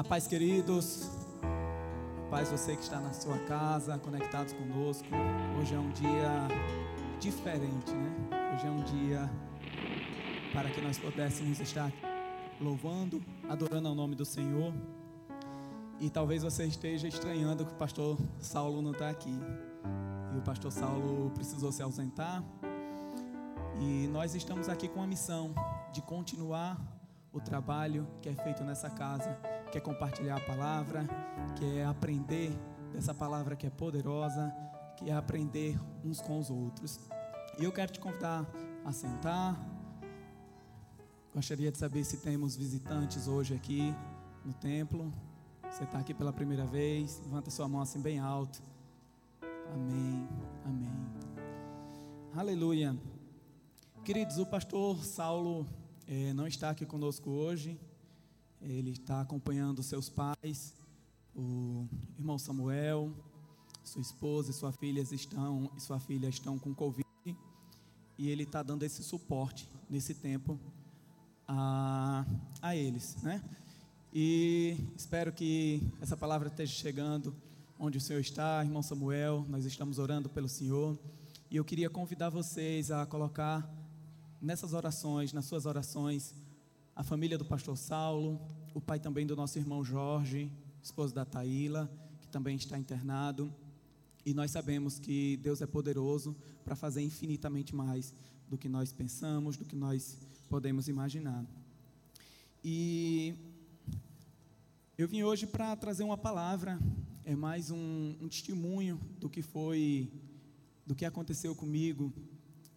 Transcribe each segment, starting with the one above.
A paz, queridos. A paz, você que está na sua casa, conectados conosco. Hoje é um dia diferente, né? Hoje é um dia para que nós pudéssemos estar louvando, adorando ao nome do Senhor. E talvez você esteja estranhando que o pastor Saulo não está aqui. E o pastor Saulo precisou se ausentar. E nós estamos aqui com a missão de continuar o trabalho que é feito nessa casa, que é compartilhar a palavra, que é aprender dessa palavra que é poderosa, que é aprender uns com os outros. E eu quero te convidar a sentar. Gostaria de saber se temos visitantes hoje aqui no templo. Você está aqui pela primeira vez, levanta sua mão assim bem alto. Amém, amém. Aleluia. Queridos, o pastor Saulo é, não está aqui conosco hoje. Ele está acompanhando seus pais, o irmão Samuel, sua esposa e sua filha estão, e sua filha estão com Covid. E ele está dando esse suporte nesse tempo a, a eles, né? E espero que essa palavra esteja chegando onde o Senhor está, irmão Samuel. Nós estamos orando pelo Senhor. E eu queria convidar vocês a colocar nessas orações, nas suas orações, a família do pastor Saulo, o pai também do nosso irmão Jorge, esposo da Taíla, que também está internado. E nós sabemos que Deus é poderoso para fazer infinitamente mais do que nós pensamos, do que nós podemos imaginar. E eu vim hoje para trazer uma palavra, é mais um, um testemunho do que foi, do que aconteceu comigo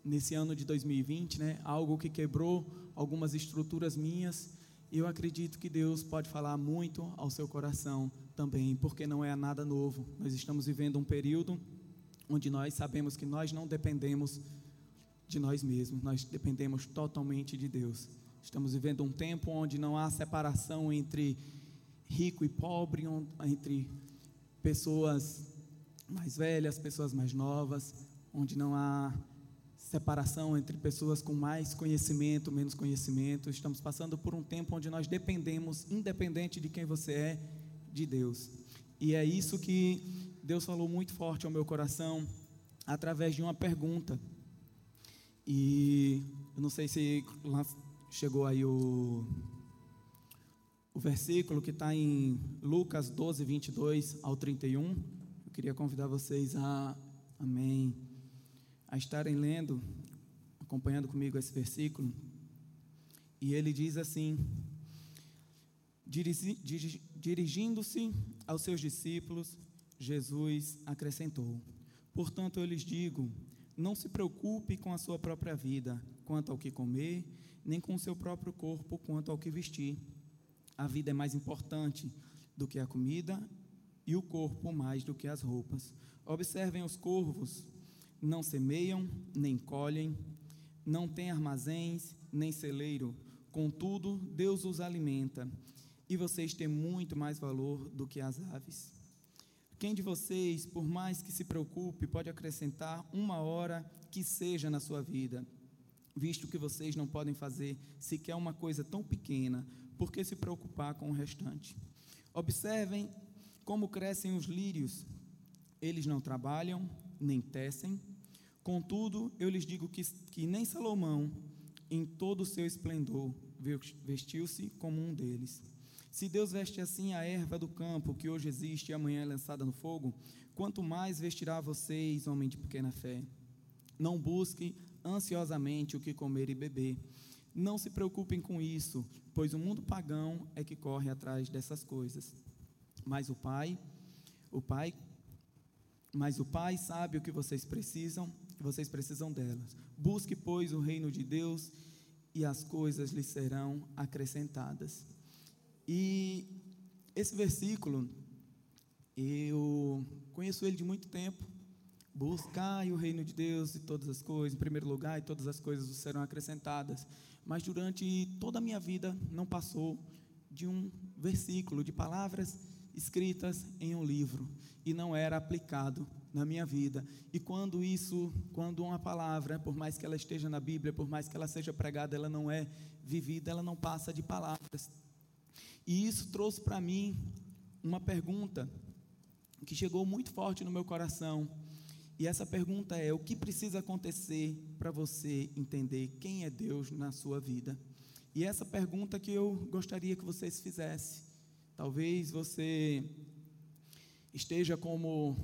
nesse ano de 2020, né? Algo que quebrou algumas estruturas minhas. E eu acredito que Deus pode falar muito ao seu coração também, porque não é nada novo. Nós estamos vivendo um período onde nós sabemos que nós não dependemos de nós mesmos, nós dependemos totalmente de Deus. Estamos vivendo um tempo onde não há separação entre rico e pobre, entre pessoas mais velhas, pessoas mais novas, onde não há separação entre pessoas com mais conhecimento, menos conhecimento. Estamos passando por um tempo onde nós dependemos, independente de quem você é, de Deus. E é isso que Deus falou muito forte ao meu coração através de uma pergunta. E eu não sei se chegou aí o, o versículo que está em Lucas 12, 22 ao 31. Eu queria convidar vocês a. Amém a estarem lendo, acompanhando comigo esse versículo. E ele diz assim: Dirigindo-se aos seus discípulos, Jesus acrescentou: Portanto, eu lhes digo, não se preocupe com a sua própria vida, quanto ao que comer, nem com o seu próprio corpo, quanto ao que vestir. A vida é mais importante do que a comida, e o corpo mais do que as roupas. Observem os corvos não semeiam, nem colhem, não têm armazéns, nem celeiro, contudo, Deus os alimenta, e vocês têm muito mais valor do que as aves. Quem de vocês, por mais que se preocupe, pode acrescentar uma hora que seja na sua vida? Visto que vocês não podem fazer sequer uma coisa tão pequena, por que se preocupar com o restante? Observem como crescem os lírios. Eles não trabalham, nem tecem, Contudo, eu lhes digo que, que nem Salomão, em todo o seu esplendor, vestiu-se como um deles. Se Deus veste assim a erva do campo, que hoje existe e amanhã é lançada no fogo, quanto mais vestirá vocês, homem de pequena fé. Não busque ansiosamente o que comer e beber. Não se preocupem com isso, pois o mundo pagão é que corre atrás dessas coisas. Mas o Pai, o Pai, mas o Pai sabe o que vocês precisam vocês precisam delas. Busque, pois, o reino de Deus e as coisas lhe serão acrescentadas. E esse versículo, eu conheço ele de muito tempo. Buscai o reino de Deus e todas as coisas, em primeiro lugar, e todas as coisas serão acrescentadas. Mas durante toda a minha vida não passou de um versículo, de palavras escritas em um livro, e não era aplicado na minha vida. E quando isso, quando uma palavra, por mais que ela esteja na Bíblia, por mais que ela seja pregada, ela não é vivida, ela não passa de palavras. E isso trouxe para mim uma pergunta que chegou muito forte no meu coração. E essa pergunta é: o que precisa acontecer para você entender quem é Deus na sua vida? E essa pergunta que eu gostaria que vocês fizessem. Talvez você esteja como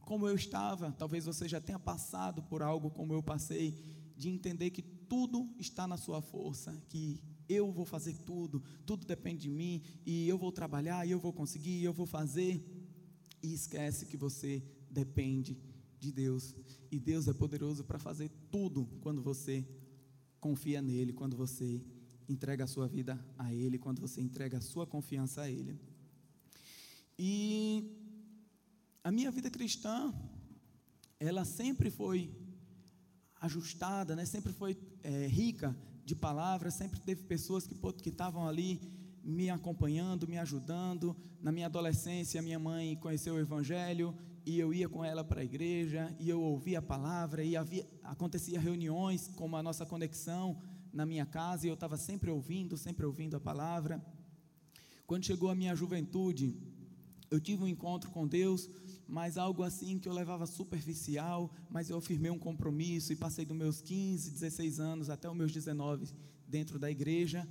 como eu estava, talvez você já tenha passado por algo como eu passei, de entender que tudo está na sua força, que eu vou fazer tudo, tudo depende de mim, e eu vou trabalhar, e eu vou conseguir, e eu vou fazer, e esquece que você depende de Deus, e Deus é poderoso para fazer tudo quando você confia nele, quando você entrega a sua vida a Ele, quando você entrega a sua confiança a Ele. E a minha vida cristã, ela sempre foi ajustada, né? sempre foi é, rica de palavras, sempre teve pessoas que estavam ali me acompanhando, me ajudando. Na minha adolescência, minha mãe conheceu o Evangelho e eu ia com ela para a igreja e eu ouvia a palavra e havia, acontecia reuniões como a nossa conexão na minha casa e eu estava sempre ouvindo, sempre ouvindo a palavra. Quando chegou a minha juventude, eu tive um encontro com Deus, mas algo assim que eu levava superficial, mas eu firmei um compromisso e passei dos meus 15, 16 anos até os meus 19 dentro da igreja.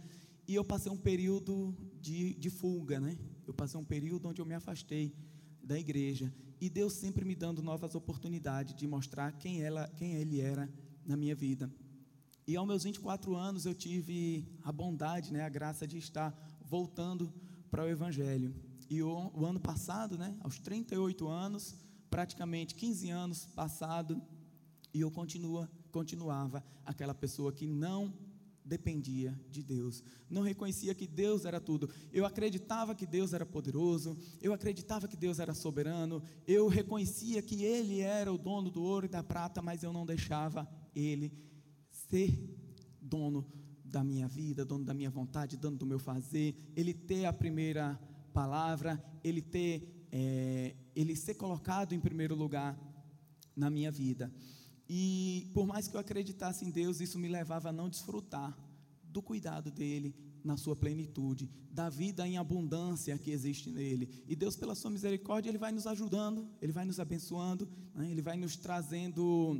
E eu passei um período de, de fuga, né? Eu passei um período onde eu me afastei da igreja. E Deus sempre me dando novas oportunidades de mostrar quem, ela, quem Ele era na minha vida. E aos meus 24 anos eu tive a bondade, né, a graça de estar voltando para o Evangelho. E o, o, ano passado, né, aos 38 anos, praticamente 15 anos passado, e eu continua, continuava aquela pessoa que não dependia de Deus, não reconhecia que Deus era tudo. Eu acreditava que Deus era poderoso, eu acreditava que Deus era soberano, eu reconhecia que Ele era o dono do ouro e da prata, mas eu não deixava Ele ser dono da minha vida, dono da minha vontade, dono do meu fazer, ele ter a primeira palavra, ele ter, é, ele ser colocado em primeiro lugar na minha vida. E por mais que eu acreditasse em Deus, isso me levava a não desfrutar do cuidado dele na sua plenitude, da vida em abundância que existe nele. E Deus, pela sua misericórdia, ele vai nos ajudando, ele vai nos abençoando, né? ele vai nos trazendo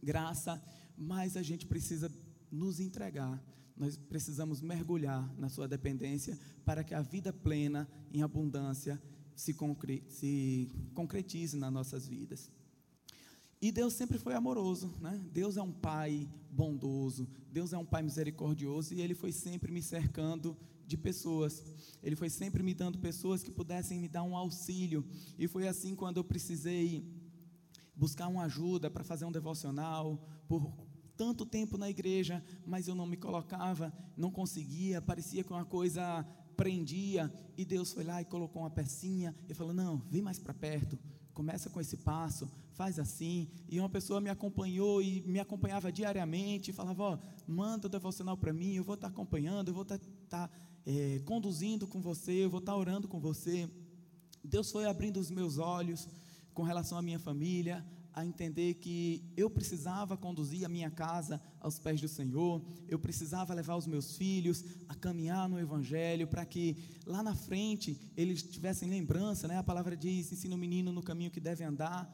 graça mas a gente precisa nos entregar, nós precisamos mergulhar na sua dependência para que a vida plena, em abundância, se, concre se concretize nas nossas vidas. E Deus sempre foi amoroso, né? Deus é um pai bondoso, Deus é um pai misericordioso e Ele foi sempre me cercando de pessoas. Ele foi sempre me dando pessoas que pudessem me dar um auxílio. E foi assim quando eu precisei buscar uma ajuda para fazer um devocional por tanto tempo na igreja, mas eu não me colocava, não conseguia, parecia que uma coisa prendia, e Deus foi lá e colocou uma pecinha e falou: Não, vem mais para perto, começa com esse passo, faz assim. E uma pessoa me acompanhou e me acompanhava diariamente, e falava: Ó, manda o devocional para mim, eu vou estar tá acompanhando, eu vou estar tá, tá, é, conduzindo com você, eu vou estar tá orando com você. Deus foi abrindo os meus olhos com relação à minha família, a entender que eu precisava conduzir a minha casa aos pés do Senhor, eu precisava levar os meus filhos a caminhar no Evangelho, para que lá na frente eles tivessem lembrança, né? A palavra diz: ensina o menino no caminho que deve andar,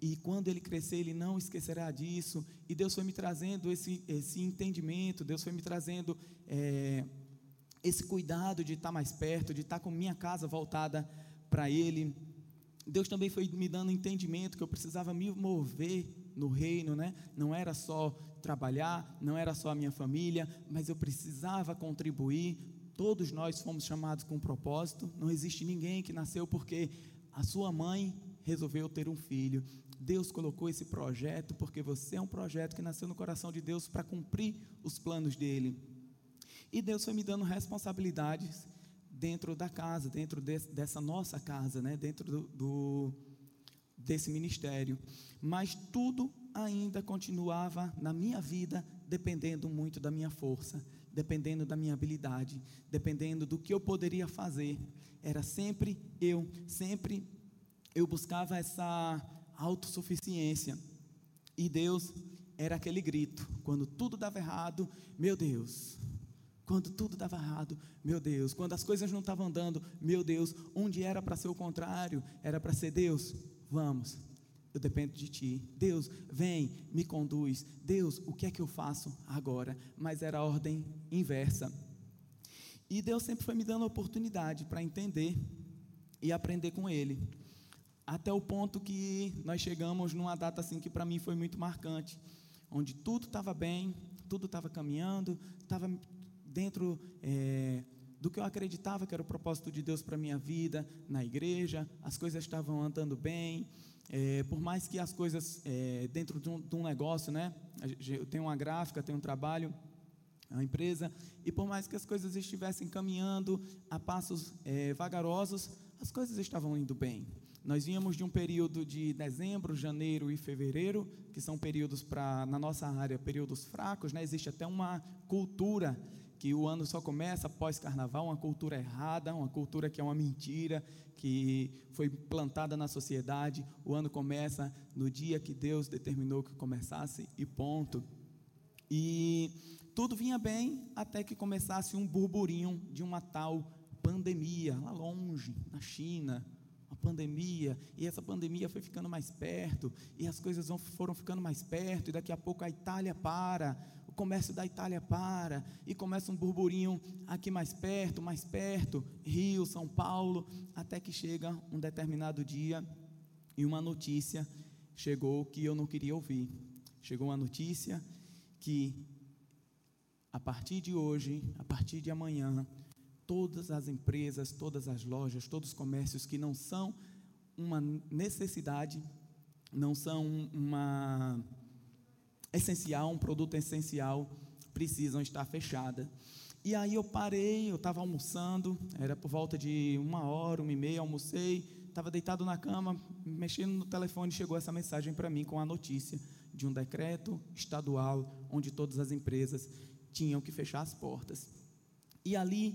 e quando ele crescer, ele não esquecerá disso. E Deus foi me trazendo esse, esse entendimento, Deus foi me trazendo é, esse cuidado de estar mais perto, de estar com minha casa voltada para Ele. Deus também foi me dando entendimento que eu precisava me mover no reino, né? Não era só trabalhar, não era só a minha família, mas eu precisava contribuir. Todos nós fomos chamados com um propósito. Não existe ninguém que nasceu porque a sua mãe resolveu ter um filho. Deus colocou esse projeto porque você é um projeto que nasceu no coração de Deus para cumprir os planos dele. E Deus foi me dando responsabilidades dentro da casa, dentro de, dessa nossa casa, né? dentro do, do, desse ministério. Mas tudo ainda continuava na minha vida dependendo muito da minha força, dependendo da minha habilidade, dependendo do que eu poderia fazer. Era sempre eu, sempre eu buscava essa autossuficiência. E Deus era aquele grito, quando tudo dava errado, meu Deus, Quando tudo dava errado, meu Deus. Quando as coisas não estavam andando, meu Deus. Onde era para ser o contrário, era para ser Deus. Vamos, eu dependo de Ti. Deus, vem, me conduz. Deus, o que é que eu faço agora? Mas era a ordem inversa. E Deus sempre foi me dando oportunidade para entender e aprender com Ele. Até o ponto que nós chegamos numa data assim que para mim foi muito marcante, onde tudo estava bem, tudo estava caminhando, estava dentro é, do que eu acreditava que era o propósito de Deus para minha vida, na igreja, as coisas estavam andando bem. É, por mais que as coisas é, dentro de um, de um, negócio, né? Eu tenho uma gráfica, tenho um trabalho, uma empresa, e por mais que as coisas estivessem caminhando a passos é, vagarosos, as coisas estavam indo bem. Nós vínhamos de um período de dezembro, janeiro e fevereiro, que são períodos para, na nossa área, períodos fracos, né? Existe até uma cultura que o ano só começa após carnaval, uma cultura errada, uma cultura que é uma mentira, que foi plantada na sociedade. O ano começa no dia que Deus determinou que começasse e ponto. E tudo vinha bem até que começasse um burburinho de uma tal pandemia lá longe, na China, a pandemia, e essa pandemia foi ficando mais perto, e as coisas foram ficando mais perto, e daqui a pouco a Itália para, comércio da Itália para, e começa um burburinho aqui mais perto, mais perto, Rio, São Paulo, até que chega um determinado dia e uma notícia chegou que eu não queria ouvir. Chegou uma notícia que a partir de hoje, a partir de amanhã, todas as empresas, todas as lojas, todos os comércios que não são uma necessidade, não são uma essencial, um produto essencial, precisam estar fechadas. E aí eu parei, eu estava almoçando, era por volta de uma hora, uma e meia, almocei, estava deitado na cama, mexendo no telefone, chegou essa mensagem para mim com a notícia de um decreto estadual onde todas as empresas tinham que fechar as portas. E ali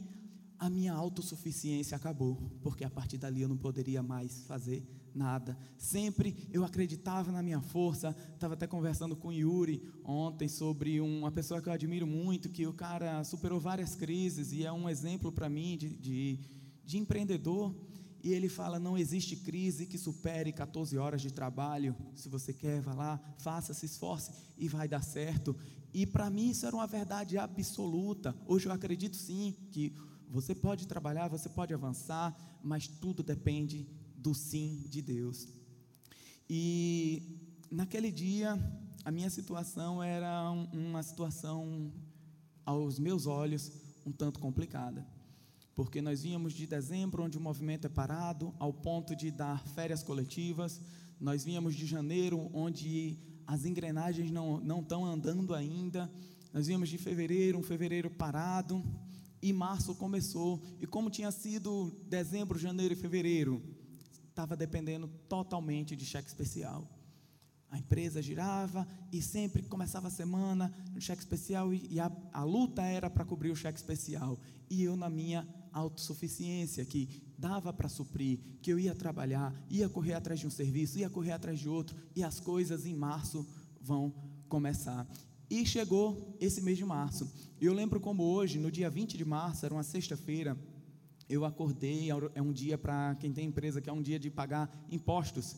a minha autossuficiência acabou, porque a partir dali eu não poderia mais fazer nada. Sempre eu acreditava na minha força. Estava até conversando com o Yuri ontem sobre uma pessoa que eu admiro muito, que o cara superou várias crises e é um exemplo para mim de, de, de empreendedor. E ele fala: não existe crise que supere 14 horas de trabalho. Se você quer, vá lá, faça, se esforce e vai dar certo. E para mim isso era uma verdade absoluta. Hoje eu acredito sim que você pode trabalhar, você pode avançar, mas tudo depende do sim de Deus. E naquele dia, a minha situação era uma situação, aos meus olhos, um tanto complicada. Porque nós vínhamos de dezembro, onde o movimento é parado, ao ponto de dar férias coletivas. Nós vínhamos de janeiro, onde as engrenagens não, não estão andando ainda. Nós vínhamos de fevereiro, um fevereiro parado e março começou. E como tinha sido dezembro, janeiro e fevereiro, estava dependendo totalmente de cheque especial. A empresa girava e sempre começava a semana no cheque especial e, e a, a luta era para cobrir o cheque especial. E eu, na minha autossuficiência, que dava para suprir, que eu ia trabalhar, ia correr atrás de um serviço, ia correr atrás de outro, e as coisas em março vão começar. E chegou esse mês de março. Eu lembro como hoje, no dia 20 de março, era uma sexta-feira, eu acordei, é um dia para quem tem empresa, que é um dia de pagar impostos.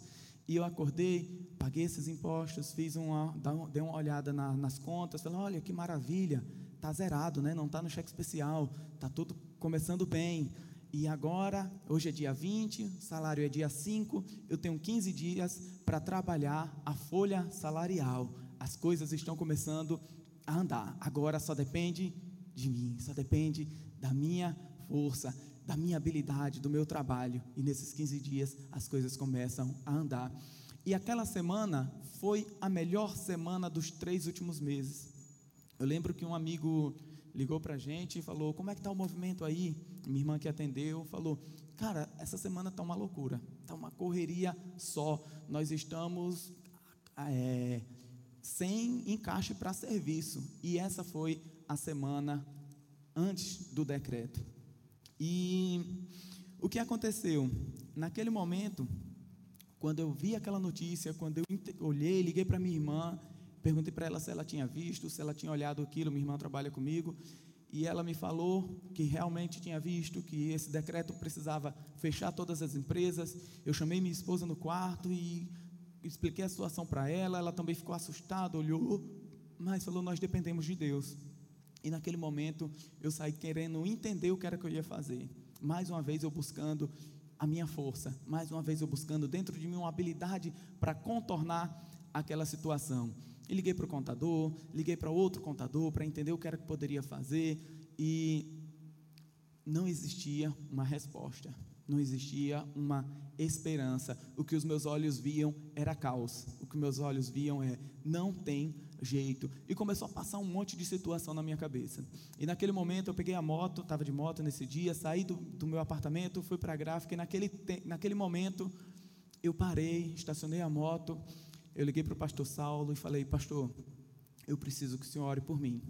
E eu acordei, paguei esses impostos, fiz uma, dei uma olhada na, nas contas, falei, olha que maravilha, está zerado, né? não está no cheque especial, está tudo começando bem. E agora, hoje é dia 20, salário é dia 5, eu tenho 15 dias para trabalhar a folha salarial as coisas estão começando a andar. Agora só depende de mim, só depende da minha força, da minha habilidade, do meu trabalho. E nesses 15 dias as coisas começam a andar. E aquela semana foi a melhor semana dos três últimos meses. Eu lembro que um amigo ligou para a gente e falou: Como é que está o movimento aí? Minha irmã que atendeu falou: Cara, essa semana está uma loucura, está uma correria só. Nós estamos é, sem encaixe para serviço. E essa foi a semana antes do decreto. E o que aconteceu? Naquele momento, quando eu vi aquela notícia, quando eu olhei, liguei para minha irmã, perguntei para ela se ela tinha visto, se ela tinha olhado aquilo, minha irmã trabalha comigo, e ela me falou que realmente tinha visto que esse decreto precisava fechar todas as empresas. Eu chamei minha esposa no quarto e expliquei a situação para ela. Ela também ficou assustada, olhou, mas falou: Nós dependemos de Deus. E naquele momento eu saí querendo entender o que era que eu ia fazer. Mais uma vez eu buscando a minha força, mais uma vez eu buscando dentro de mim uma habilidade para contornar aquela situação. E liguei para o contador, liguei para outro contador para entender o que era que poderia fazer e não existia uma resposta, não existia uma esperança. O que os meus olhos viam era caos. O que meus olhos viam é não tem jeito. E começou a passar um monte de situação na minha cabeça. E naquele momento eu peguei a moto, estava de moto nesse dia, saí do, do meu apartamento, fui para a gráfica e naquele, naquele momento eu parei, estacionei a moto eu liguei para o pastor Saulo e falei: Pastor, eu preciso que o senhor ore por mim,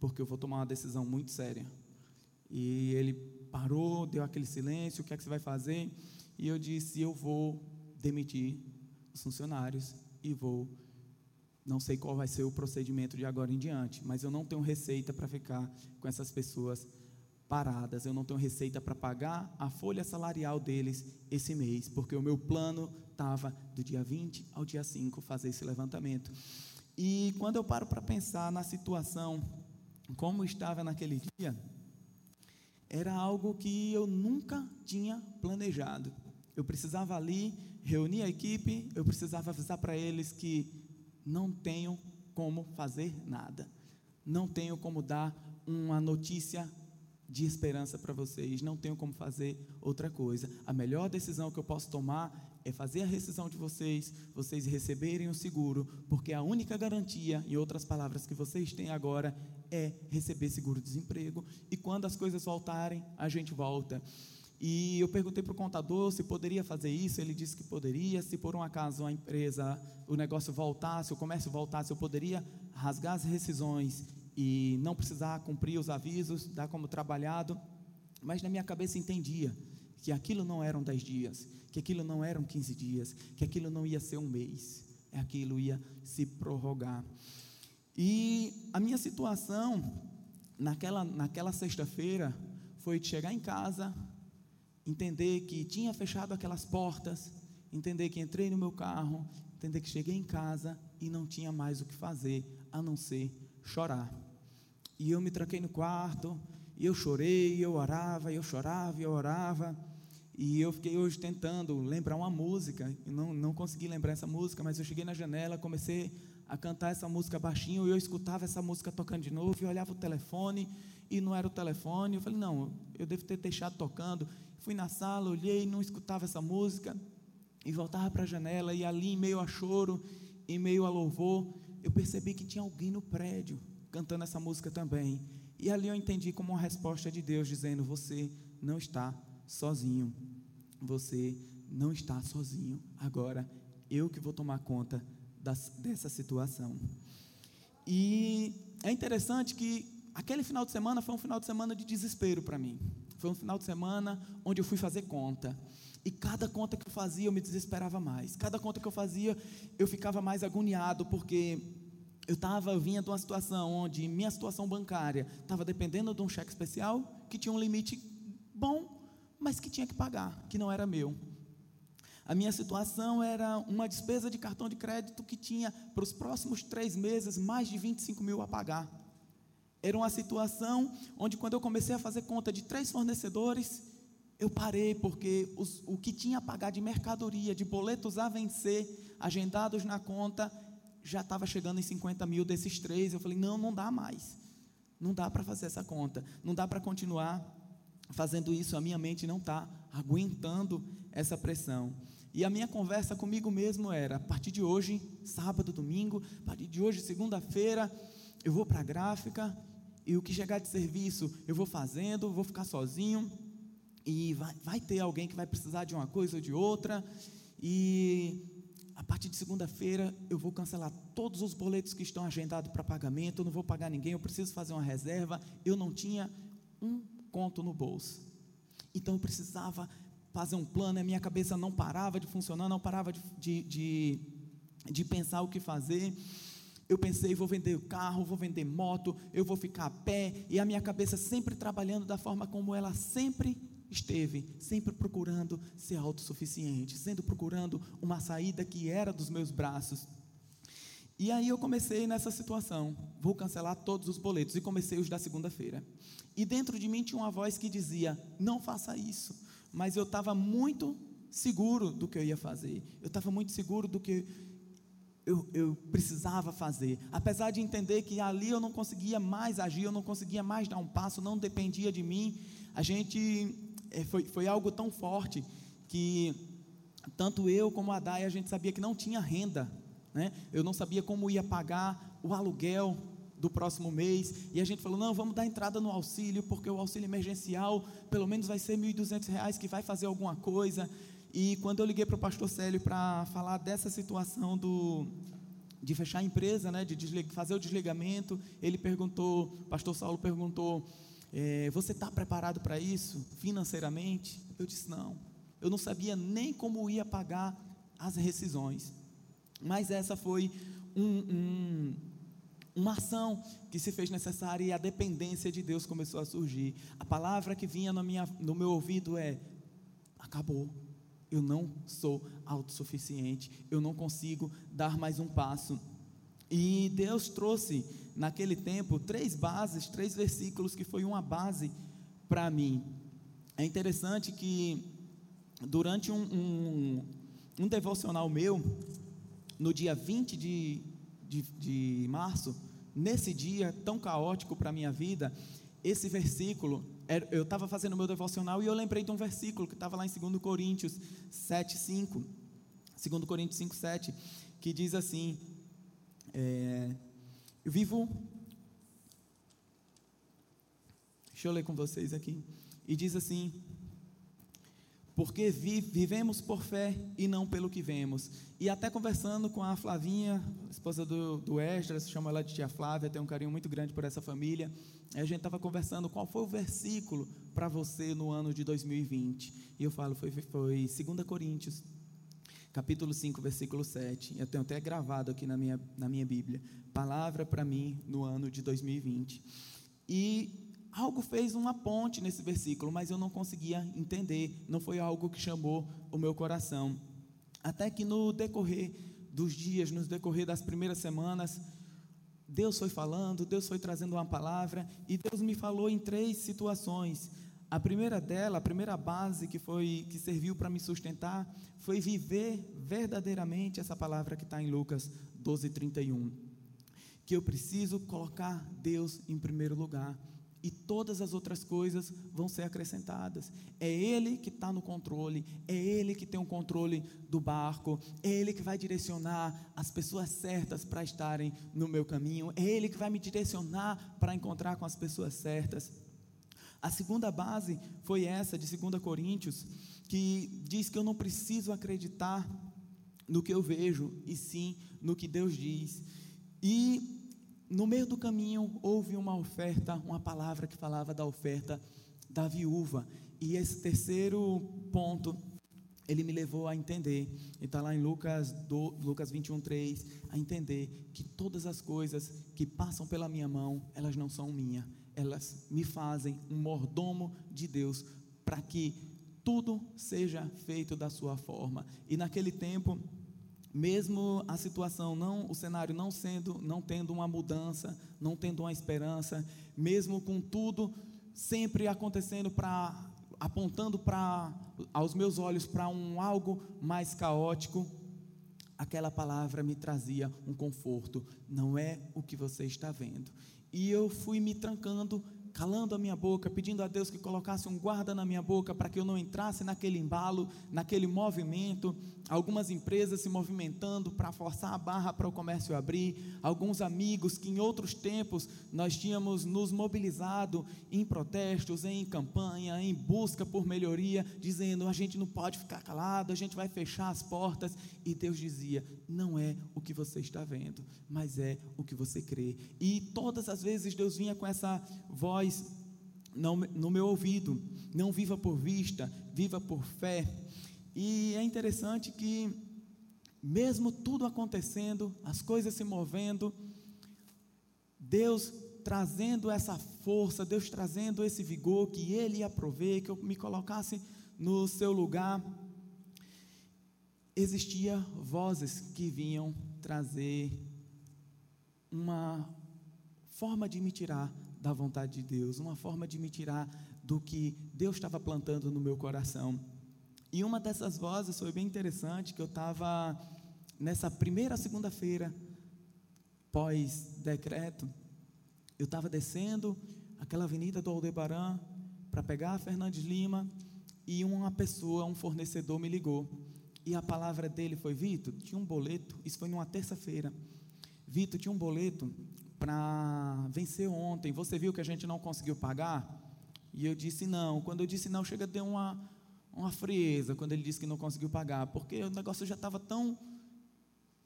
porque eu vou tomar uma decisão muito séria. E ele parou, deu aquele silêncio: O que é que você vai fazer? E eu disse: Eu vou demitir os funcionários e vou. Não sei qual vai ser o procedimento de agora em diante, mas eu não tenho receita para ficar com essas pessoas paradas, eu não tenho receita para pagar a folha salarial deles esse mês, porque o meu plano estava do dia 20 ao dia 5 fazer esse levantamento. E quando eu paro para pensar na situação, como estava naquele dia, era algo que eu nunca tinha planejado. Eu precisava ali reunir a equipe, eu precisava avisar para eles que não tenho como fazer nada, não tenho como dar uma notícia de esperança para vocês, não tenho como fazer outra coisa. A melhor decisão que eu posso tomar é fazer a rescisão de vocês, vocês receberem o seguro, porque a única garantia, em outras palavras, que vocês têm agora é receber seguro-desemprego. E quando as coisas voltarem, a gente volta. E eu perguntei para o contador se poderia fazer isso, ele disse que poderia. Se por um acaso a empresa, o negócio voltasse, o comércio voltasse, eu poderia rasgar as rescisões e não precisar cumprir os avisos, dar como trabalhado. Mas na minha cabeça entendia que aquilo não eram dez dias, que aquilo não eram quinze dias, que aquilo não ia ser um mês, aquilo ia se prorrogar. E a minha situação naquela, naquela sexta-feira foi de chegar em casa, entender que tinha fechado aquelas portas, entender que entrei no meu carro, entender que cheguei em casa e não tinha mais o que fazer a não ser chorar. E eu me tranquei no quarto, e eu chorei, eu orava, eu chorava, eu orava. E eu fiquei hoje tentando lembrar uma música, e não, não consegui lembrar essa música, mas eu cheguei na janela, comecei a cantar essa música baixinho, e eu escutava essa música tocando de novo, e olhava o telefone, e não era o telefone. Eu falei, não, eu devo ter deixado tocando. Fui na sala, olhei, não escutava essa música, e voltava para a janela, e ali, em meio a choro, em meio a louvor, eu percebi que tinha alguém no prédio cantando essa música também. E ali eu entendi como uma resposta de Deus, dizendo: Você não está sozinho. Você não está sozinho. Agora eu que vou tomar conta das, dessa situação. E é interessante que aquele final de semana foi um final de semana de desespero para mim. Foi um final de semana onde eu fui fazer conta. E cada conta que eu fazia, eu me desesperava mais. Cada conta que eu fazia, eu ficava mais agoniado, porque eu estava, eu vinha de uma situação onde minha situação bancária estava dependendo de um cheque especial que tinha um limite bom, mas que tinha que pagar, que não era meu. A minha situação era uma despesa de cartão de crédito que tinha para os próximos três meses mais de 25 mil a pagar. Era uma situação onde, quando eu comecei a fazer conta de três fornecedores, eu parei porque os, o que tinha a pagar de mercadoria, de boletos a vencer, agendados na conta, já estava chegando em 50 mil desses três. Eu falei: não, não dá mais. Não dá para fazer essa conta. Não dá para continuar fazendo isso. A minha mente não está aguentando essa pressão. E a minha conversa comigo mesmo era: a partir de hoje, sábado, domingo, a partir de hoje, segunda-feira, eu vou para a gráfica e o que chegar de serviço eu vou fazendo, vou ficar sozinho e vai, vai ter alguém que vai precisar de uma coisa ou de outra. E a partir de segunda-feira eu vou cancelar todos os boletos que estão agendados para pagamento, eu não vou pagar ninguém, eu preciso fazer uma reserva. Eu não tinha um conto no bolso. Então eu precisava fazer um plano, a minha cabeça não parava de funcionar, não parava de, de, de, de pensar o que fazer. Eu pensei, vou vender o carro, vou vender moto, eu vou ficar a pé, e a minha cabeça sempre trabalhando da forma como ela sempre esteve, sempre procurando ser autossuficiente, sempre procurando uma saída que era dos meus braços. E aí eu comecei nessa situação, vou cancelar todos os boletos, e comecei os da segunda-feira. E dentro de mim tinha uma voz que dizia: não faça isso. Mas eu estava muito seguro do que eu ia fazer, eu estava muito seguro do que eu, eu, precisava fazer. Apesar de entender que ali eu não conseguia mais agir, eu não conseguia mais dar um passo, não dependia de mim. A gente é, foi, foi algo tão forte que tanto eu como a Dai a gente sabia que não tinha renda. Né? Eu não sabia como ia pagar o aluguel do próximo mês, e a gente falou: não, vamos dar entrada no auxílio, porque o auxílio emergencial pelo menos vai ser R$ 1.200 que vai fazer alguma coisa. E quando eu liguei para o pastor Célio para falar dessa situação do, de fechar a empresa, né, de fazer o desligamento, ele perguntou, pastor Saulo perguntou, é, você está preparado para isso financeiramente? Eu disse, não, eu não sabia nem como ia pagar as rescisões, mas essa foi um, um, uma ação que se fez necessária e a dependência de Deus começou a surgir. A palavra que vinha minha, no meu ouvido é: acabou eu não sou autossuficiente, eu não consigo dar mais um passo. E Deus trouxe naquele tempo três bases, três versículos que foi uma base para mim. É interessante que durante um, um, um, devocional meu, no dia 20 de, de, de março, nesse dia tão caótico para a minha vida, esse versículo eu estava fazendo meu devocional e eu lembrei de um versículo que estava lá em 2 Coríntios 7, 5. 2 Coríntios 5, 7, que diz assim: é, Eu vivo. Deixa eu ler com vocês aqui. E diz assim: Porque vi, vivemos por fé e não pelo que vemos. E até conversando com a Flavinha, esposa do, do Esdras, chama ela de tia Flávia, tem um carinho muito grande por essa família. a gente estava conversando qual foi o versículo para você no ano de 2020. E eu falo, foi, foi 2 Coríntios, capítulo 5, versículo 7. Eu tenho até gravado aqui na minha, na minha Bíblia. Palavra para mim no ano de 2020. E algo fez uma ponte nesse versículo, mas eu não conseguia entender. Não foi algo que chamou o meu coração. Até que no decorrer dos dias, no decorrer das primeiras semanas, Deus foi falando, Deus foi trazendo uma palavra e Deus me falou em três situações. A primeira dela, a primeira base que foi que serviu para me sustentar, foi viver verdadeiramente essa palavra que está em Lucas 12:31, que eu preciso colocar Deus em primeiro lugar e todas as outras coisas vão ser acrescentadas. É Ele que está no controle, é Ele que tem o controle do barco, é Ele que vai direcionar as pessoas certas para estarem no meu caminho, é Ele que vai me direcionar para encontrar com as pessoas certas. A segunda base foi essa, de 2 Coríntios, que diz que eu não preciso acreditar no que eu vejo, e sim no que Deus diz. E no meio do caminho houve uma oferta, uma palavra que falava da oferta da viúva. E esse terceiro ponto, ele me levou a entender, e está lá em Lucas, do, Lucas 21, 3, a entender que todas as coisas que passam pela minha mão, elas não são minhas, elas me fazem um mordomo de Deus, para que tudo seja feito da sua forma. E naquele tempo, mesmo a situação não, o cenário não sendo, não tendo uma mudança, não tendo uma esperança, mesmo com tudo sempre acontecendo para apontando para aos meus olhos para um algo mais caótico, aquela palavra me trazia um conforto, não é o que você está vendo. E eu fui me trancando calando a minha boca, pedindo a Deus que colocasse um guarda na minha boca para que eu não entrasse naquele embalo, naquele movimento. Algumas empresas se movimentando para forçar a barra para o comércio abrir, alguns amigos que em outros tempos nós tínhamos nos mobilizado em protestos, em campanha, em busca por melhoria, dizendo a gente não pode ficar calado, a gente vai fechar as portas. E Deus dizia: não é o que você está vendo, mas é o que você crê. E todas as vezes Deus vinha com essa voz voz no meu ouvido. Não viva por vista, viva por fé. E é interessante que, mesmo tudo acontecendo, as coisas se movendo, Deus trazendo essa força, Deus trazendo esse vigor, que Ele ia prover, que eu me colocasse no seu lugar. Existia vozes que vinham trazer uma forma de me tirar da vontade de Deus, uma forma de me tirar do que Deus estava plantando no meu coração. E uma dessas vozes foi bem interessante, que eu estava nessa primeira segunda-feira pós-decreto, eu estava descendo aquela avenida do Aldebaran para pegar a Fernandes Lima e uma pessoa, um fornecedor me ligou. E a palavra dele foi: Vitor, tinha um boleto, isso foi numa terça-feira. Vitor, tinha um boleto para vencer ontem. Você viu que a gente não conseguiu pagar? E eu disse não. Quando eu disse não, chega a ter uma, uma frieza quando ele disse que não conseguiu pagar, porque o negócio já estava tão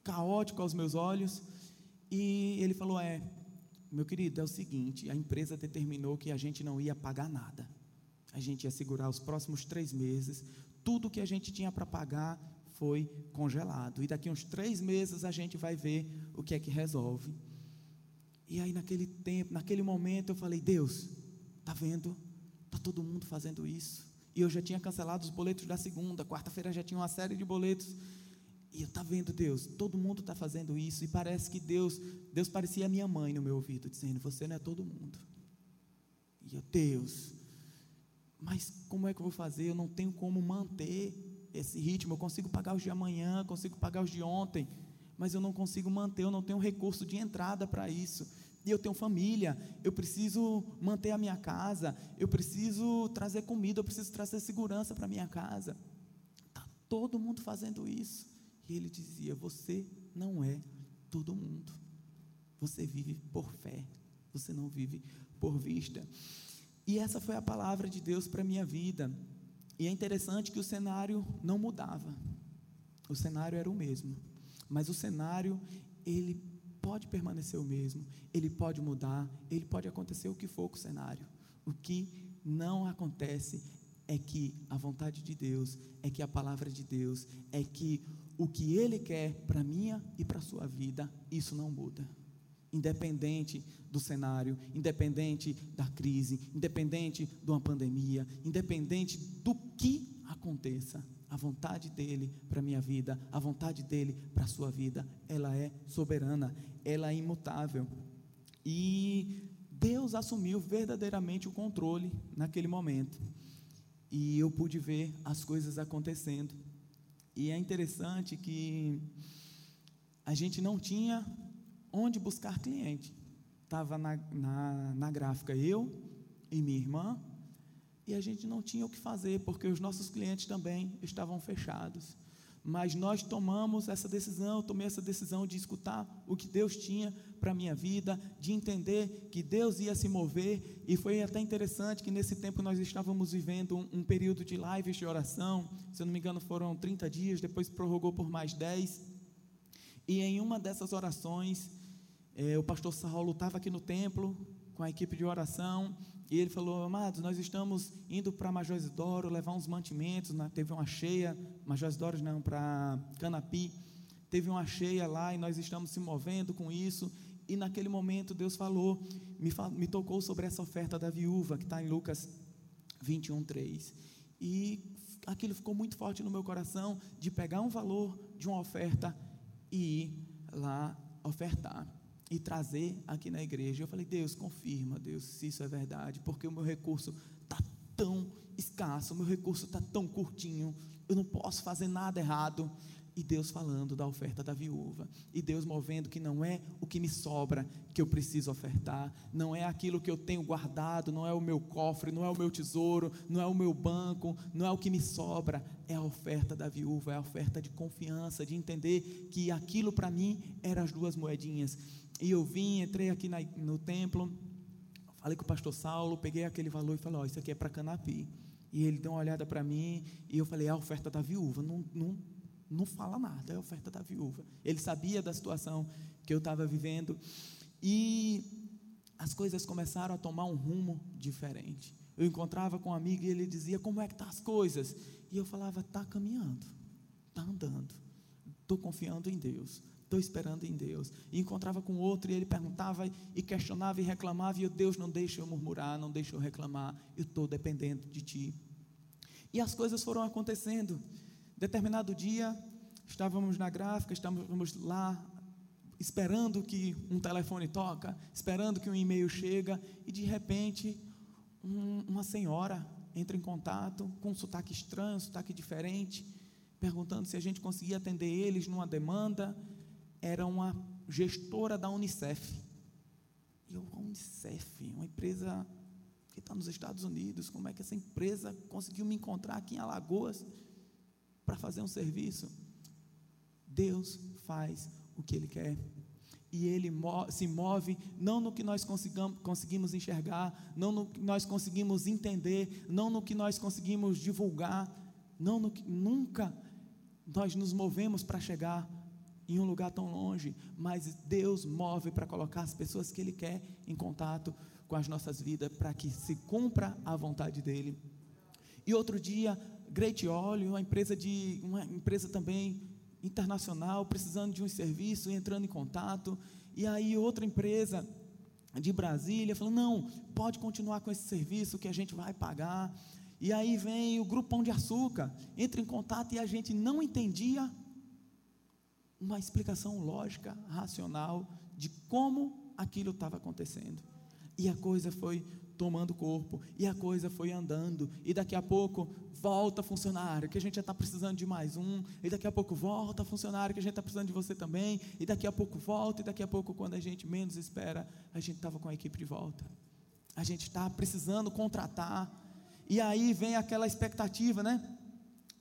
caótico aos meus olhos. E ele falou: É, meu querido, é o seguinte: a empresa determinou que a gente não ia pagar nada. A gente ia segurar os próximos três meses. Tudo que a gente tinha para pagar foi congelado. E daqui uns três meses a gente vai ver o que é que resolve. E aí, naquele tempo, naquele momento, eu falei: Deus, tá vendo? Tá todo mundo fazendo isso. E eu já tinha cancelado os boletos da segunda, quarta-feira já tinha uma série de boletos. E eu estava vendo Deus, todo mundo está fazendo isso, e parece que Deus, Deus parecia a minha mãe no meu ouvido, dizendo: Você não é todo mundo. E eu, Deus, mas como é que eu vou fazer? Eu não tenho como manter esse ritmo. Eu consigo pagar os de amanhã, consigo pagar os de ontem, mas eu não consigo manter, eu não tenho recurso de entrada para isso. E eu tenho família, eu preciso manter a minha casa, eu preciso trazer comida, eu preciso trazer segurança para minha casa. Está todo mundo fazendo isso. E ele dizia: Você não é todo mundo. Você vive por fé, você não vive por vista. E essa foi a palavra de Deus para a minha vida. E é interessante que o cenário não mudava. O cenário era o mesmo. Mas o cenário, ele pode permanecer o mesmo, ele pode mudar, ele pode acontecer o que for com o cenário. O que não acontece é que a vontade de Deus, é que a palavra de Deus, é que o que Ele quer para minha e para a sua vida, isso não muda. Independente do cenário, independente da crise, independente de uma pandemia, independente do que aconteça, a vontade dele para a minha vida, a vontade dele para a sua vida, ela é soberana, ela é imutável. E Deus assumiu verdadeiramente o controle naquele momento. E eu pude ver as coisas acontecendo. E é interessante que a gente não tinha onde buscar cliente. Estava na, na, na gráfica eu e minha irmã, a gente não tinha o que fazer, porque os nossos clientes também estavam fechados. Mas nós tomamos essa decisão, eu tomei essa decisão de escutar o que Deus tinha para a minha vida, de entender que Deus ia se mover, e foi até interessante que nesse tempo nós estávamos vivendo um, um período de lives de oração, se eu não me engano foram 30 dias, depois prorrogou por mais 10, e em uma dessas orações, eh, o pastor Saulo estava aqui no templo, com a equipe de oração, e ele falou, amados, nós estamos indo para Major Isidoro levar uns mantimentos, né? teve uma cheia, Major Isidoro não, para Canapi, teve uma cheia lá e nós estamos se movendo com isso, e naquele momento Deus falou, me, me tocou sobre essa oferta da viúva, que está em Lucas 21, 3. E aquilo ficou muito forte no meu coração, de pegar um valor de uma oferta e ir lá ofertar e trazer aqui na igreja. Eu falei, Deus, confirma, Deus, se isso é verdade, porque o meu recurso está tão escasso, o meu recurso está tão curtinho, eu não posso fazer nada errado. E Deus falando da oferta da viúva. E Deus movendo que não é o que me sobra que eu preciso ofertar, não é aquilo que eu tenho guardado, não é o meu cofre, não é o meu tesouro, não é o meu banco, não é o que me sobra, é a oferta da viúva, é a oferta de confiança, de entender que aquilo para mim eram as duas moedinhas. E eu vim, entrei aqui na, no templo, falei com o pastor Saulo, peguei aquele valor e falei: Ó, oh, isso aqui é para Canapi. E ele deu uma olhada para mim e eu falei: é a oferta da viúva. Não, não, não fala nada, é a oferta da viúva. Ele sabia da situação que eu estava vivendo e as coisas começaram a tomar um rumo diferente. Eu encontrava com um amigo e ele dizia: Como é que tá as coisas? E eu falava: Tá caminhando, tá andando. Estou confiando em Deus Estou esperando em Deus. E encontrava com outro e ele perguntava e questionava e reclamava. E eu, Deus, não deixa eu murmurar, não deixa eu reclamar. Eu estou dependendo de Ti. E as coisas foram acontecendo. Determinado dia, estávamos na gráfica, estávamos lá esperando que um telefone toca, esperando que um e-mail chega e de repente um, uma senhora entra em contato com um sotaque estranho, um sotaque diferente, perguntando se a gente conseguia atender eles numa demanda era uma gestora da Unicef. E eu, a Unicef, uma empresa que está nos Estados Unidos, como é que essa empresa conseguiu me encontrar aqui em Alagoas para fazer um serviço? Deus faz o que Ele quer. E Ele se move não no que nós conseguimos enxergar, não no que nós conseguimos entender, não no que nós conseguimos divulgar, não no que nunca nós nos movemos para chegar em um lugar tão longe, mas Deus move para colocar as pessoas que Ele quer em contato com as nossas vidas, para que se cumpra a vontade dEle. E outro dia, Great Oil, uma empresa, de, uma empresa também internacional, precisando de um serviço, entrando em contato, e aí outra empresa de Brasília falou: não, pode continuar com esse serviço que a gente vai pagar. E aí vem o Grupo Pão de Açúcar, entra em contato e a gente não entendia uma explicação lógica, racional de como aquilo estava acontecendo. E a coisa foi tomando corpo, e a coisa foi andando, e daqui a pouco volta funcionário, que a gente já está precisando de mais um, e daqui a pouco volta funcionário, que a gente está precisando de você também, e daqui a pouco volta, e daqui a pouco, quando a gente menos espera, a gente estava com a equipe de volta. A gente está precisando contratar, e aí vem aquela expectativa, né?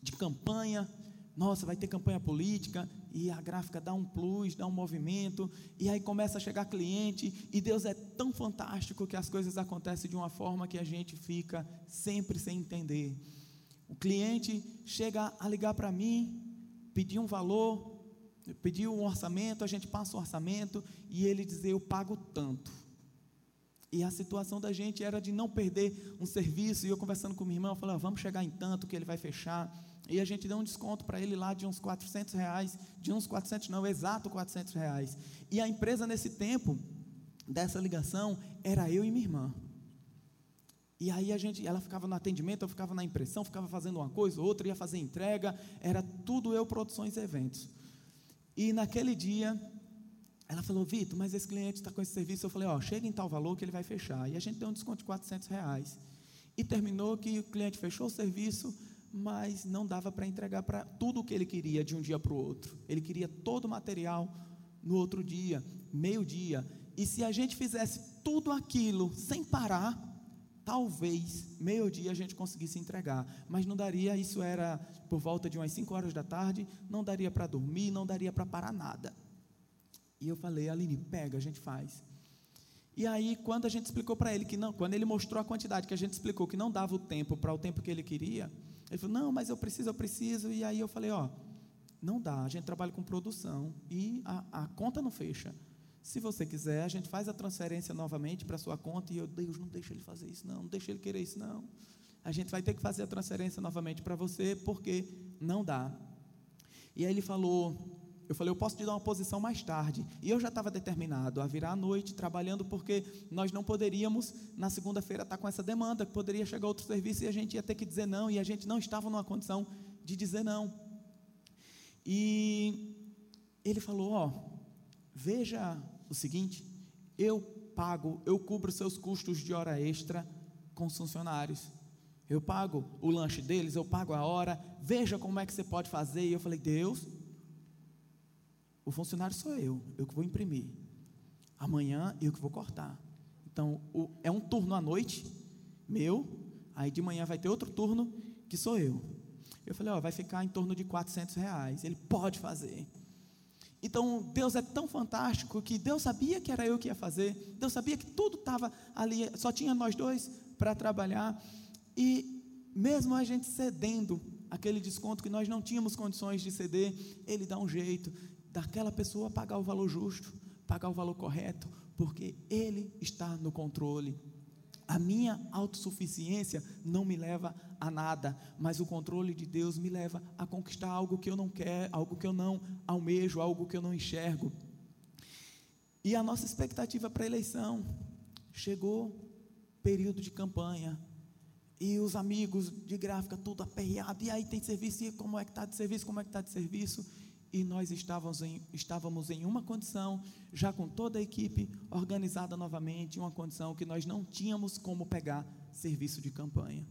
De campanha, nossa, vai ter campanha política, e a gráfica dá um plus, dá um movimento, e aí começa a chegar cliente, e Deus é tão fantástico que as coisas acontecem de uma forma que a gente fica sempre sem entender. O cliente chega a ligar para mim, pedir um valor, pedir um orçamento, a gente passa o orçamento, e ele dizer: Eu pago tanto. E a situação da gente era de não perder um serviço, e eu conversando com minha irmã, eu falei: Vamos chegar em tanto que ele vai fechar e a gente deu um desconto para ele lá de uns 400 reais, de uns 400 não, exato 400 reais. E a empresa nesse tempo, dessa ligação, era eu e minha irmã. E aí a gente, ela ficava no atendimento, eu ficava na impressão, ficava fazendo uma coisa, outra, ia fazer entrega, era tudo eu, produções e eventos. E naquele dia, ela falou, Vitor, mas esse cliente está com esse serviço. Eu falei, ó, chega em tal valor que ele vai fechar. E a gente deu um desconto de 400 reais. E terminou que o cliente fechou o serviço, mas não dava para entregar para tudo o que ele queria de um dia para o outro. Ele queria todo o material no outro dia, meio-dia. E se a gente fizesse tudo aquilo sem parar, talvez meio-dia a gente conseguisse entregar, mas não daria, isso era por volta de umas 5 horas da tarde, não daria para dormir, não daria para parar nada. E eu falei, Aline, pega, a gente faz. E aí, quando a gente explicou para ele que não, quando ele mostrou a quantidade que a gente explicou que não dava o tempo para o tempo que ele queria, ele falou: Não, mas eu preciso, eu preciso. E aí eu falei: Ó, não dá, a gente trabalha com produção e a, a conta não fecha. Se você quiser, a gente faz a transferência novamente para sua conta. E eu, Deus, não deixa ele fazer isso, não, não deixa ele querer isso, não. A gente vai ter que fazer a transferência novamente para você, porque não dá. E aí ele falou: eu falei, eu posso te dar uma posição mais tarde. E eu já estava determinado a virar à noite, trabalhando, porque nós não poderíamos, na segunda-feira, estar tá com essa demanda, que poderia chegar outro serviço e a gente ia ter que dizer não, e a gente não estava numa condição de dizer não. E ele falou: Ó, veja o seguinte, eu pago, eu cubro seus custos de hora extra com os funcionários. Eu pago o lanche deles, eu pago a hora, veja como é que você pode fazer. E eu falei, Deus, o funcionário sou eu, eu que vou imprimir. Amanhã eu que vou cortar. Então, o, é um turno à noite, meu, aí de manhã vai ter outro turno, que sou eu. Eu falei, ó, vai ficar em torno de 400 reais. Ele pode fazer. Então, Deus é tão fantástico que Deus sabia que era eu que ia fazer, Deus sabia que tudo estava ali, só tinha nós dois para trabalhar, e mesmo a gente cedendo aquele desconto que nós não tínhamos condições de ceder, Ele dá um jeito, daquela pessoa pagar o valor justo, pagar o valor correto, porque Ele está no controle. A minha autossuficiência não me leva a nada, mas o controle de Deus me leva a conquistar algo que eu não quero, algo que eu não almejo, algo que eu não enxergo. E a nossa expectativa para a eleição? Chegou período de campanha, e os amigos de gráfica tudo aperreado, e aí tem serviço, e como é que está de serviço, como é que está de serviço, e nós estávamos em, estávamos em uma condição, já com toda a equipe organizada novamente, uma condição que nós não tínhamos como pegar serviço de campanha,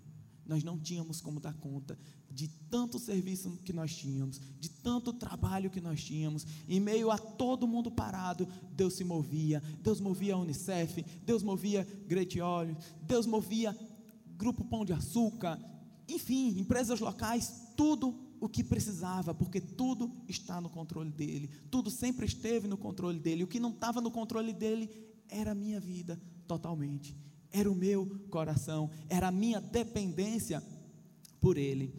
nós não tínhamos como dar conta de tanto serviço que nós tínhamos, de tanto trabalho que nós tínhamos, em meio a todo mundo parado, Deus se movia, Deus movia a Unicef, Deus movia Great Olhos, Deus movia Grupo Pão de Açúcar, enfim, empresas locais, tudo o que precisava, porque tudo está no controle dele, tudo sempre esteve no controle dele. O que não estava no controle dele era a minha vida totalmente, era o meu coração, era a minha dependência por ele.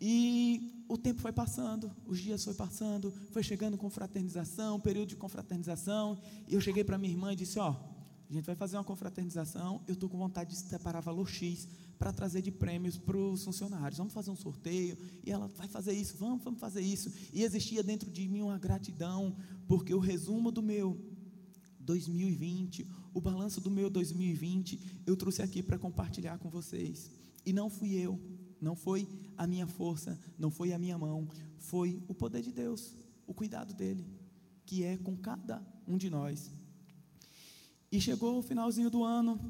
E o tempo foi passando, os dias foi passando, foi chegando confraternização, período de confraternização, e eu cheguei para minha irmã e disse: Ó, a gente vai fazer uma confraternização. Eu estou com vontade de separar valor X para trazer de prêmios para os funcionários. Vamos fazer um sorteio. E ela vai fazer isso, vamos, vamos fazer isso. E existia dentro de mim uma gratidão, porque o resumo do meu 2020, o balanço do meu 2020, eu trouxe aqui para compartilhar com vocês. E não fui eu, não foi a minha força, não foi a minha mão, foi o poder de Deus, o cuidado dele, que é com cada um de nós. E chegou o finalzinho do ano,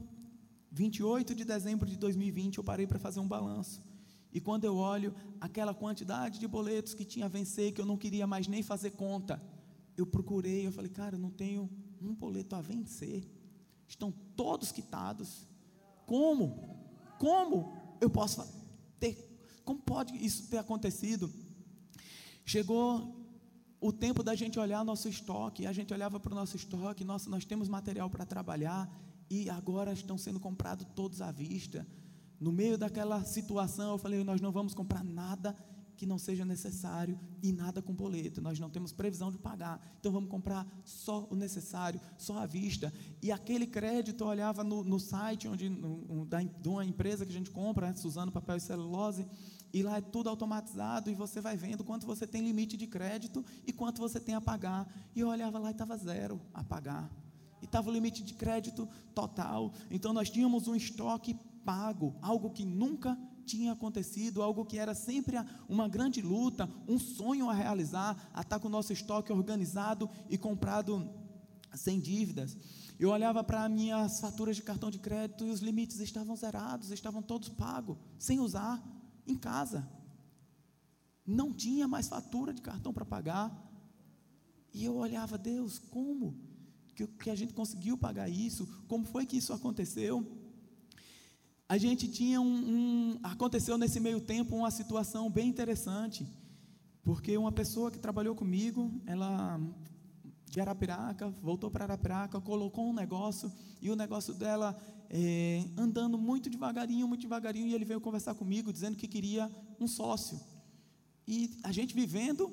28 de dezembro de 2020, eu parei para fazer um balanço. E quando eu olho aquela quantidade de boletos que tinha a vencer, que eu não queria mais nem fazer conta, eu procurei, eu falei, cara, eu não tenho um boleto a vencer. Estão todos quitados. Como? Como eu posso ter? Como pode isso ter acontecido? Chegou o tempo da gente olhar nosso estoque, a gente olhava para o nosso estoque, nossa, nós temos material para trabalhar e agora estão sendo comprados todos à vista. No meio daquela situação, eu falei: nós não vamos comprar nada que não seja necessário e nada com boleto. Nós não temos previsão de pagar, então vamos comprar só o necessário, só à vista. E aquele crédito eu olhava no, no site onde, no, da, de uma empresa que a gente compra, né, Suzano Papel e Celulose e lá é tudo automatizado e você vai vendo quanto você tem limite de crédito e quanto você tem a pagar. E eu olhava lá e estava zero a pagar. E estava o limite de crédito total. Então nós tínhamos um estoque pago, algo que nunca tinha acontecido, algo que era sempre uma grande luta, um sonho a realizar, a estar com o nosso estoque organizado e comprado sem dívidas. Eu olhava para minhas faturas de cartão de crédito e os limites estavam zerados, estavam todos pagos, sem usar em casa. Não tinha mais fatura de cartão para pagar. E eu olhava, Deus, como que, que a gente conseguiu pagar isso? Como foi que isso aconteceu? A gente tinha um, um, Aconteceu nesse meio tempo uma situação bem interessante. Porque uma pessoa que trabalhou comigo, ela de Arapiraca, voltou para Arapiraca, colocou um negócio e o negócio dela é, andando muito devagarinho, muito devagarinho, e ele veio conversar comigo dizendo que queria um sócio. E a gente vivendo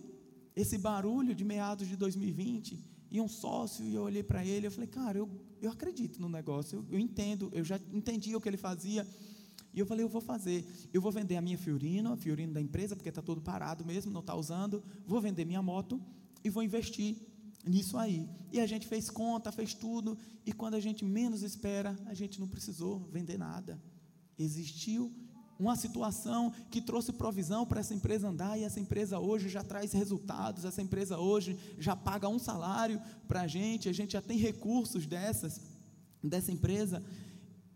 esse barulho de meados de 2020, e um sócio, e eu olhei para ele, eu falei, cara, eu, eu acredito no negócio, eu, eu entendo, eu já entendi o que ele fazia, e eu falei, eu vou fazer, eu vou vender a minha Fiorino, a Fiorino da empresa, porque está todo parado mesmo, não está usando, vou vender minha moto e vou investir nisso aí. E a gente fez conta, fez tudo, e quando a gente menos espera, a gente não precisou vender nada. Existiu uma situação que trouxe provisão para essa empresa andar, e essa empresa hoje já traz resultados, essa empresa hoje já paga um salário para a gente, a gente já tem recursos dessas, dessa empresa.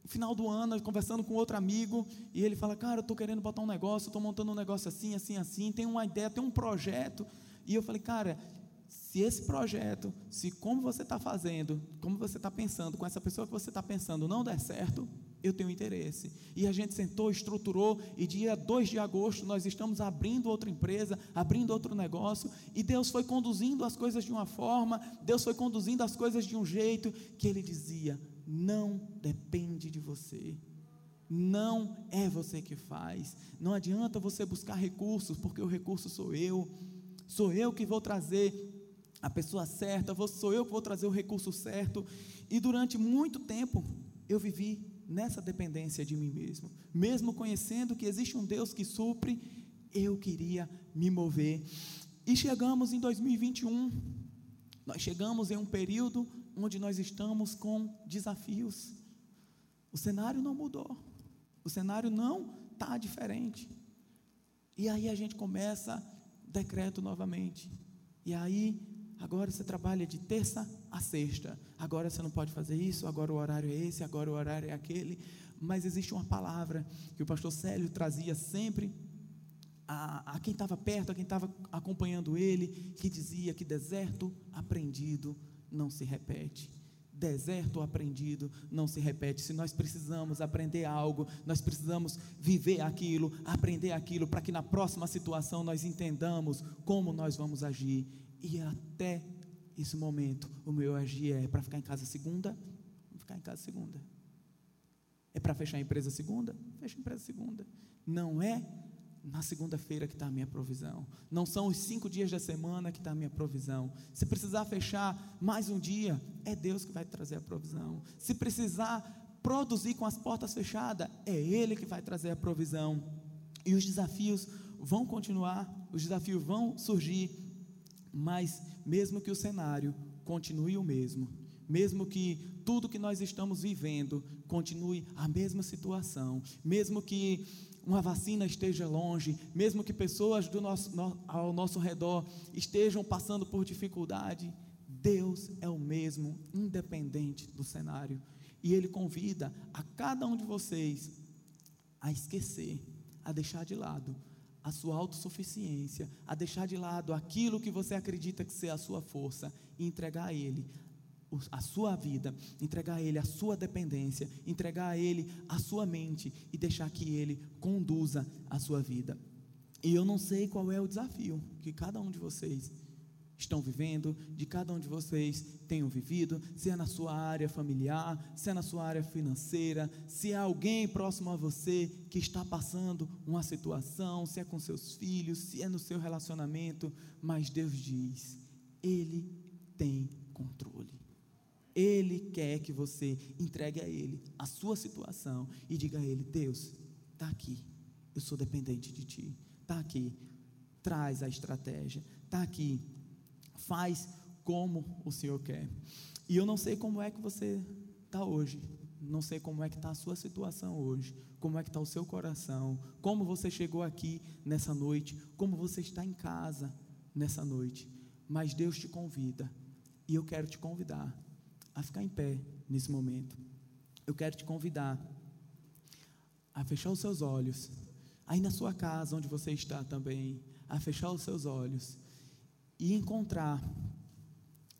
Final do ano, conversando com outro amigo, e ele fala: Cara, eu estou querendo botar um negócio, estou montando um negócio assim, assim, assim, tem uma ideia, tem um projeto. E eu falei: Cara, se esse projeto, se como você está fazendo, como você está pensando, com essa pessoa que você está pensando não der certo, eu tenho interesse. E a gente sentou, estruturou, e dia 2 de agosto nós estamos abrindo outra empresa, abrindo outro negócio, e Deus foi conduzindo as coisas de uma forma, Deus foi conduzindo as coisas de um jeito que Ele dizia: não depende de você. Não é você que faz. Não adianta você buscar recursos, porque o recurso sou eu. Sou eu que vou trazer a pessoa certa, sou eu que vou trazer o recurso certo. E durante muito tempo eu vivi nessa dependência de mim mesmo. Mesmo conhecendo que existe um Deus que supre, eu queria me mover. E chegamos em 2021. Nós chegamos em um período onde nós estamos com desafios. O cenário não mudou. O cenário não está diferente. E aí a gente começa decreto novamente. E aí, agora você trabalha de terça a sexta. Agora você não pode fazer isso, agora o horário é esse, agora o horário é aquele. Mas existe uma palavra que o pastor Célio trazia sempre a, a quem estava perto, a quem estava acompanhando ele, que dizia que deserto aprendido não se repete deserto aprendido não se repete. Se nós precisamos aprender algo, nós precisamos viver aquilo, aprender aquilo, para que na próxima situação nós entendamos como nós vamos agir. E até esse momento, o meu agir é para ficar em casa segunda, vou ficar em casa segunda. É para fechar a empresa segunda? Fecha a empresa segunda. Não é na segunda-feira que está a minha provisão. Não são os cinco dias da semana que está a minha provisão. Se precisar fechar mais um dia, é Deus que vai trazer a provisão. Se precisar produzir com as portas fechadas, é Ele que vai trazer a provisão. E os desafios vão continuar, os desafios vão surgir, mas mesmo que o cenário continue o mesmo, mesmo que tudo que nós estamos vivendo continue a mesma situação, mesmo que uma vacina esteja longe, mesmo que pessoas do nosso, no, ao nosso redor estejam passando por dificuldade, Deus é o mesmo, independente do cenário. E Ele convida a cada um de vocês a esquecer, a deixar de lado a sua autossuficiência, a deixar de lado aquilo que você acredita que ser a sua força e entregar a Ele a sua vida, entregar a Ele a sua dependência, entregar a Ele a sua mente e deixar que Ele conduza a sua vida. E eu não sei qual é o desafio que cada um de vocês estão vivendo, de cada um de vocês tenham vivido, se é na sua área familiar, se é na sua área financeira, se é alguém próximo a você que está passando uma situação, se é com seus filhos, se é no seu relacionamento, mas Deus diz: Ele tem controle. Ele quer que você entregue a Ele a sua situação e diga a Ele: Deus, está aqui, eu sou dependente de Ti, está aqui, traz a estratégia, está aqui, faz como o Senhor quer. E eu não sei como é que você está hoje, não sei como é que está a sua situação hoje, como é que está o seu coração, como você chegou aqui nessa noite, como você está em casa nessa noite, mas Deus te convida, e eu quero te convidar a ficar em pé nesse momento. Eu quero te convidar a fechar os seus olhos, aí na sua casa onde você está também, a fechar os seus olhos e encontrar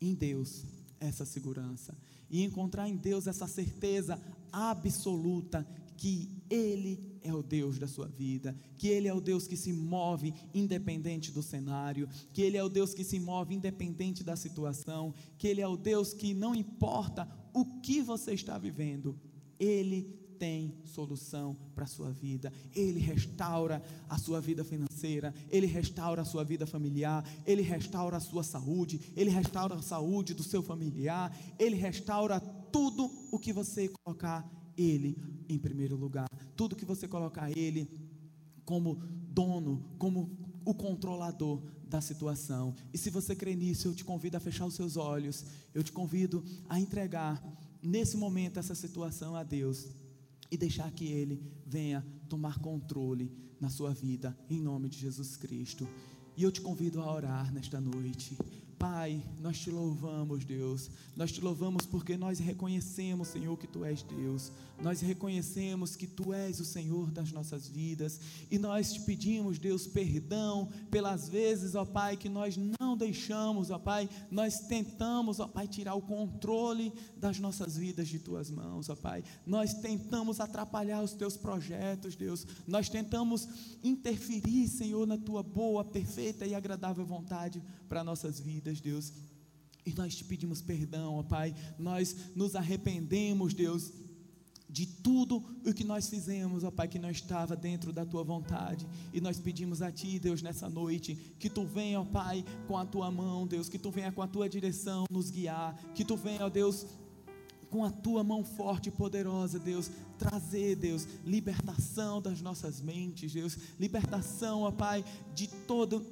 em Deus essa segurança, e encontrar em Deus essa certeza absoluta que Ele é o Deus da sua vida, que Ele é o Deus que se move independente do cenário, que Ele é o Deus que se move independente da situação, que Ele é o Deus que não importa o que você está vivendo, Ele tem solução para a sua vida. Ele restaura a sua vida financeira, ele restaura a sua vida familiar, ele restaura a sua saúde, ele restaura a saúde do seu familiar, ele restaura tudo o que você colocar ele em primeiro lugar. Tudo que você colocar Ele como dono, como o controlador da situação. E se você crê nisso, eu te convido a fechar os seus olhos. Eu te convido a entregar nesse momento essa situação a Deus e deixar que Ele venha tomar controle na sua vida, em nome de Jesus Cristo. E eu te convido a orar nesta noite. Pai, nós te louvamos, Deus. Nós te louvamos porque nós reconhecemos, Senhor, que tu és Deus. Nós reconhecemos que tu és o Senhor das nossas vidas. E nós te pedimos, Deus, perdão pelas vezes, ó Pai, que nós não deixamos, ó Pai, nós tentamos, ó Pai, tirar o controle das nossas vidas de tuas mãos, ó Pai. Nós tentamos atrapalhar os teus projetos, Deus. Nós tentamos interferir, Senhor, na tua boa, perfeita e agradável vontade para nossas vidas, Deus. E nós te pedimos perdão, ó Pai. Nós nos arrependemos, Deus, de tudo o que nós fizemos, ó Pai, que não estava dentro da tua vontade. E nós pedimos a Ti, Deus, nessa noite, que Tu venha, ó Pai, com a Tua mão, Deus, que Tu venha com a Tua direção nos guiar, que Tu venha, ó Deus, com a tua mão forte e poderosa, Deus, trazer, Deus, libertação das nossas mentes, Deus, libertação, ó Pai, de todo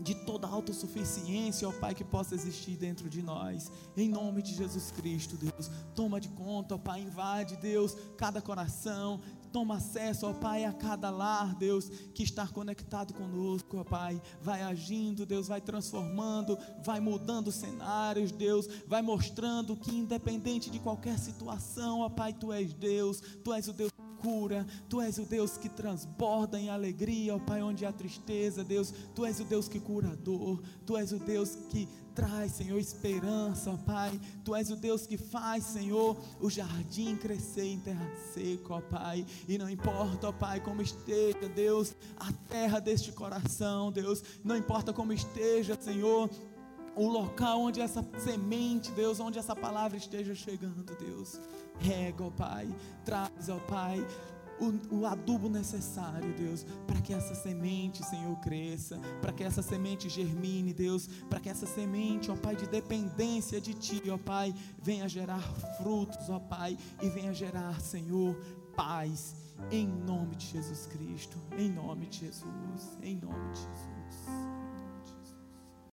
de toda autossuficiência, ó Pai, que possa existir dentro de nós. Em nome de Jesus Cristo, Deus, toma de conta, ó Pai, invade, Deus, cada coração, toma acesso, ó Pai, a cada lar, Deus, que está conectado conosco, ó Pai, vai agindo, Deus, vai transformando, vai mudando cenários, Deus, vai mostrando que independente de qualquer situação, ó Pai, Tu és Deus, Tu és o Deus cura, Tu és o Deus que transborda em alegria, ó Pai, onde há tristeza, Deus, Tu és o Deus que cura a dor, Tu és o Deus que traz, Senhor, esperança, ó Pai, Tu és o Deus que faz, Senhor, o jardim crescer em terra seca, ó Pai, e não importa, ó Pai, como esteja, Deus, a terra deste coração, Deus, não importa como esteja, Senhor, o local onde essa semente, Deus, onde essa palavra esteja chegando, Deus. Rega, ó Pai, traz, ó Pai, o, o, adubo necessário, Deus, para que essa semente, Senhor, cresça, para que essa semente germine, Deus, para que essa semente, ó Pai, de dependência de Ti, ó Pai, venha gerar frutos, ó Pai, e venha gerar, Senhor, paz, em nome de Jesus Cristo, em nome de Jesus, em nome de Jesus.